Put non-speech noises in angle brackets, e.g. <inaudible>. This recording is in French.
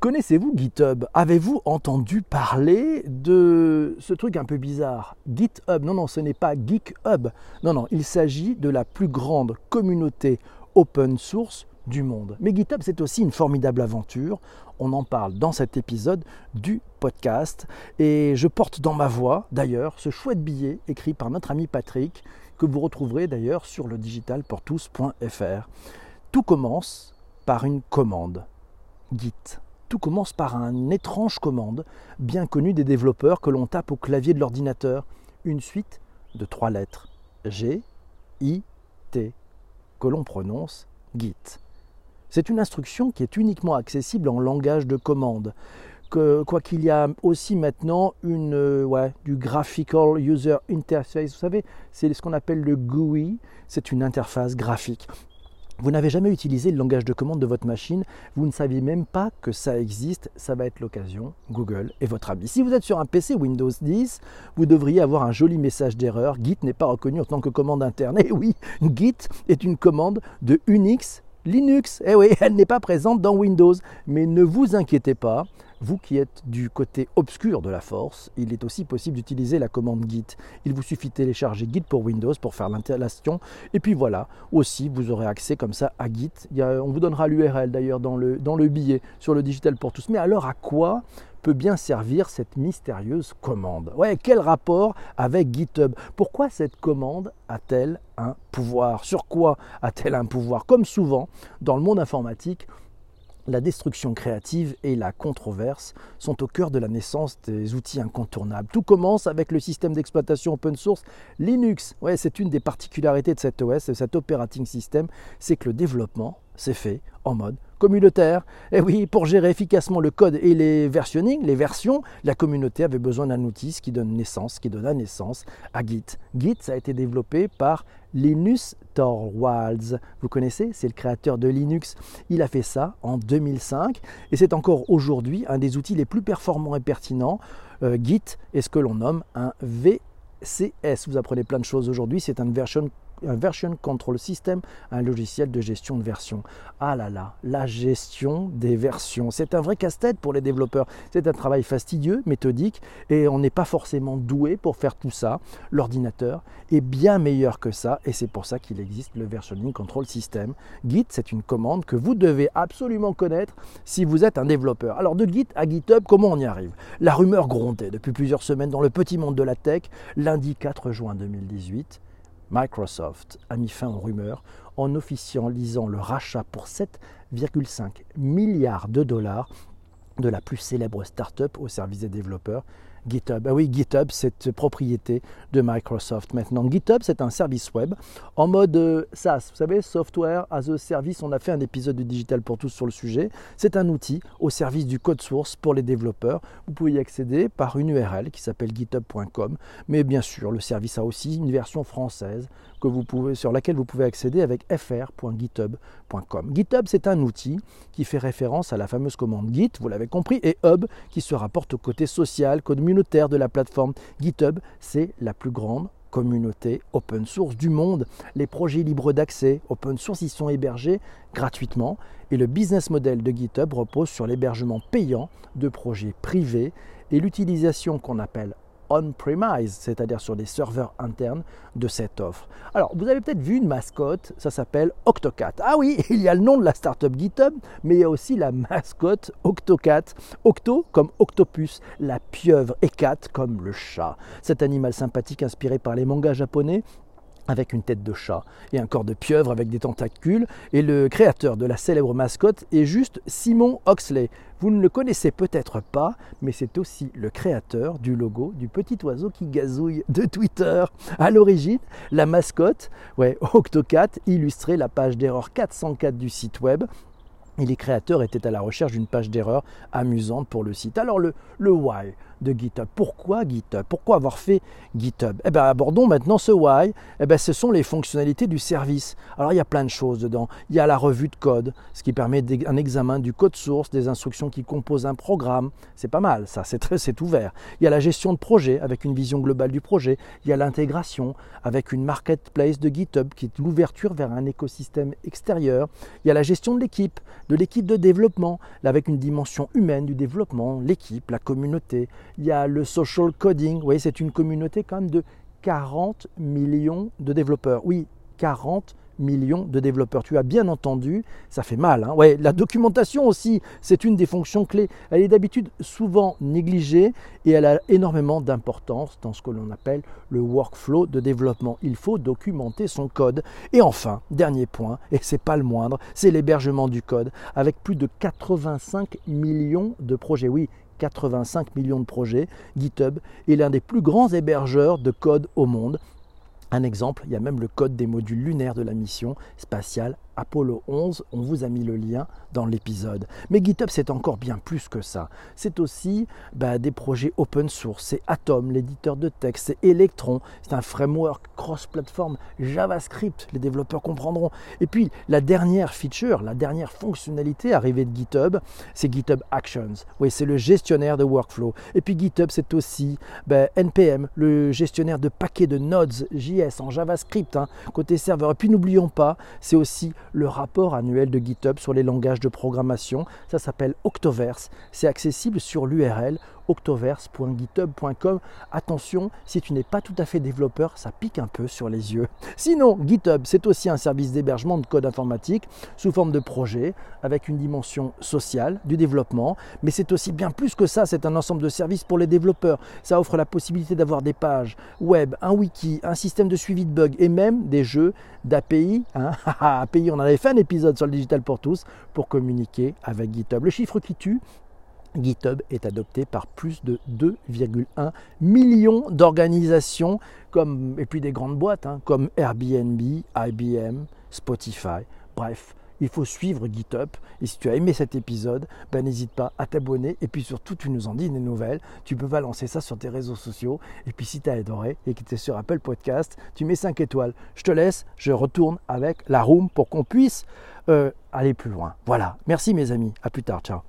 Connaissez-vous GitHub? Avez-vous entendu parler de ce truc un peu bizarre? GitHub, non, non, ce n'est pas GeekHub. Non, non, il s'agit de la plus grande communauté open source du monde. Mais GitHub, c'est aussi une formidable aventure. On en parle dans cet épisode du podcast. Et je porte dans ma voix, d'ailleurs, ce chouette billet écrit par notre ami Patrick, que vous retrouverez d'ailleurs sur le digitalportous.fr. Tout commence par une commande. Git. Tout commence par une étrange commande, bien connue des développeurs que l'on tape au clavier de l'ordinateur. Une suite de trois lettres. G, I, T, que l'on prononce Git. C'est une instruction qui est uniquement accessible en langage de commande. Quoi qu'il y a aussi maintenant une, euh, du Graphical User Interface, vous savez, c'est ce qu'on appelle le GUI, c'est une interface graphique. Vous n'avez jamais utilisé le langage de commande de votre machine, vous ne saviez même pas que ça existe, ça va être l'occasion, Google est votre ami. Si vous êtes sur un PC Windows 10, vous devriez avoir un joli message d'erreur, Git n'est pas reconnu en tant que commande interne. Et <laughs> eh oui, Git est une commande de Unix Linux. Eh oui, elle n'est pas présente dans Windows. Mais ne vous inquiétez pas, vous qui êtes du côté obscur de la force, il est aussi possible d'utiliser la commande Git. Il vous suffit de télécharger Git pour Windows pour faire l'installation. Et puis voilà, aussi vous aurez accès comme ça à Git. on vous donnera l'URL d'ailleurs dans le, dans le billet sur le Digital pour tous. Mais alors à quoi peut bien servir cette mystérieuse commande? Ouais, quel rapport avec GitHub? Pourquoi cette commande a-t-elle un pouvoir? Sur quoi a-t-elle un pouvoir? Comme souvent dans le monde informatique, la destruction créative et la controverse sont au cœur de la naissance des outils incontournables. Tout commence avec le système d'exploitation open source Linux. Ouais, c'est une des particularités de cet OS, de cet operating system, c'est que le développement s'est fait en mode communautaire. Et oui, pour gérer efficacement le code et les versionning, les versions, la communauté avait besoin d'un outil qui donne naissance, qui donna naissance à Git. Git, ça a été développé par Linus Torvalds. Vous connaissez C'est le créateur de Linux. Il a fait ça en 2005 et c'est encore aujourd'hui un des outils les plus performants et pertinents. Euh, Git est ce que l'on nomme un VCS. Vous apprenez plein de choses aujourd'hui. C'est un version un version control system, un logiciel de gestion de version. Ah là là, la gestion des versions, c'est un vrai casse-tête pour les développeurs. C'est un travail fastidieux, méthodique, et on n'est pas forcément doué pour faire tout ça. L'ordinateur est bien meilleur que ça, et c'est pour ça qu'il existe le versioning control system. Git, c'est une commande que vous devez absolument connaître si vous êtes un développeur. Alors de Git à GitHub, comment on y arrive? La rumeur grondait depuis plusieurs semaines dans le petit monde de la tech. Lundi 4 juin 2018, Microsoft a mis fin aux rumeurs en officialisant le rachat pour 7,5 milliards de dollars de la plus célèbre start-up au service des développeurs, GitHub. Ah oui, GitHub, cette propriété de Microsoft maintenant. GitHub, c'est un service web en mode euh, SaaS, vous savez, Software as a Service. On a fait un épisode de Digital pour tous sur le sujet. C'est un outil au service du code source pour les développeurs. Vous pouvez y accéder par une URL qui s'appelle github.com. Mais bien sûr, le service a aussi une version française sur laquelle vous pouvez accéder avec fr.github.com. GitHub, c'est un outil qui fait référence à la fameuse commande Git, vous l'avez compris, et Hub qui se rapporte au côté social, communautaire de la plateforme. GitHub, c'est la plus grande communauté open source du monde. Les projets libres d'accès open source y sont hébergés gratuitement et le business model de GitHub repose sur l'hébergement payant de projets privés et l'utilisation qu'on appelle on-premise, c'est-à-dire sur des serveurs internes de cette offre. Alors, vous avez peut-être vu une mascotte, ça s'appelle Octocat. Ah oui, <laughs> il y a le nom de la startup GitHub, mais il y a aussi la mascotte Octocat. Octo comme octopus, la pieuvre, et cat comme le chat. Cet animal sympathique inspiré par les mangas japonais avec une tête de chat et un corps de pieuvre avec des tentacules. Et le créateur de la célèbre mascotte est juste Simon Oxley. Vous ne le connaissez peut-être pas, mais c'est aussi le créateur du logo du petit oiseau qui gazouille de Twitter. À l'origine, la mascotte, ouais, Octocat, illustrait la page d'erreur 404 du site web et les créateurs étaient à la recherche d'une page d'erreur amusante pour le site. Alors le, why de GitHub. Pourquoi GitHub? Pourquoi avoir fait GitHub? Eh bien, abordons maintenant ce why. Eh bien, ce sont les fonctionnalités du service. Alors, il y a plein de choses dedans. Il y a la revue de code, ce qui permet un examen du code source, des instructions qui composent un programme. C'est pas mal, ça, c'est très, c'est ouvert. Il y a la gestion de projet avec une vision globale du projet. Il y a l'intégration avec une marketplace de GitHub qui est l'ouverture vers un écosystème extérieur. Il y a la gestion de l'équipe, de l'équipe de développement, avec une dimension humaine du développement, l'équipe, la communauté. Il y a le social coding. Vous voyez, c'est une communauté quand même de 40 millions de développeurs. Oui, 40 millions de développeurs. Tu as bien entendu, ça fait mal. Hein. ouais, la documentation aussi, c'est une des fonctions clés. Elle est d'habitude souvent négligée et elle a énormément d'importance dans ce que l'on appelle le workflow de développement. Il faut documenter son code. Et enfin, dernier point, et c'est pas le moindre, c'est l'hébergement du code avec plus de 85 millions de projets. Oui, 85 millions de projets, GitHub est l'un des plus grands hébergeurs de code au monde. Un exemple, il y a même le code des modules lunaires de la mission spatiale Apollo 11, on vous a mis le lien dans l'épisode. Mais GitHub, c'est encore bien plus que ça. C'est aussi bah, des projets open source. C'est Atom, l'éditeur de texte. C'est Electron, c'est un framework cross-platform JavaScript. Les développeurs comprendront. Et puis, la dernière feature, la dernière fonctionnalité arrivée de GitHub, c'est GitHub Actions. Oui, c'est le gestionnaire de workflow. Et puis, GitHub, c'est aussi bah, NPM, le gestionnaire de paquets de nodes JS en JavaScript, hein, côté serveur. Et puis, n'oublions pas, c'est aussi le rapport annuel de GitHub sur les langages de programmation. Ça s'appelle Octoverse. C'est accessible sur l'URL octoverse.github.com. Attention, si tu n'es pas tout à fait développeur, ça pique un peu sur les yeux. Sinon, GitHub, c'est aussi un service d'hébergement de code informatique sous forme de projet avec une dimension sociale du développement, mais c'est aussi bien plus que ça, c'est un ensemble de services pour les développeurs. Ça offre la possibilité d'avoir des pages web, un wiki, un système de suivi de bugs et même des jeux d'API. Hein <laughs> API, on avait fait un épisode sur le digital pour tous pour communiquer avec GitHub. Le chiffre qui tue, GitHub est adopté par plus de 2,1 millions d'organisations et puis des grandes boîtes hein, comme Airbnb, IBM, Spotify. Bref, il faut suivre GitHub. Et si tu as aimé cet épisode, ben n'hésite pas à t'abonner. Et puis surtout, tu nous en dis des nouvelles. Tu peux balancer ça sur tes réseaux sociaux. Et puis si tu as adoré et que tu es sur Apple Podcast, tu mets 5 étoiles. Je te laisse, je retourne avec la room pour qu'on puisse euh, aller plus loin. Voilà. Merci mes amis. À plus tard. Ciao.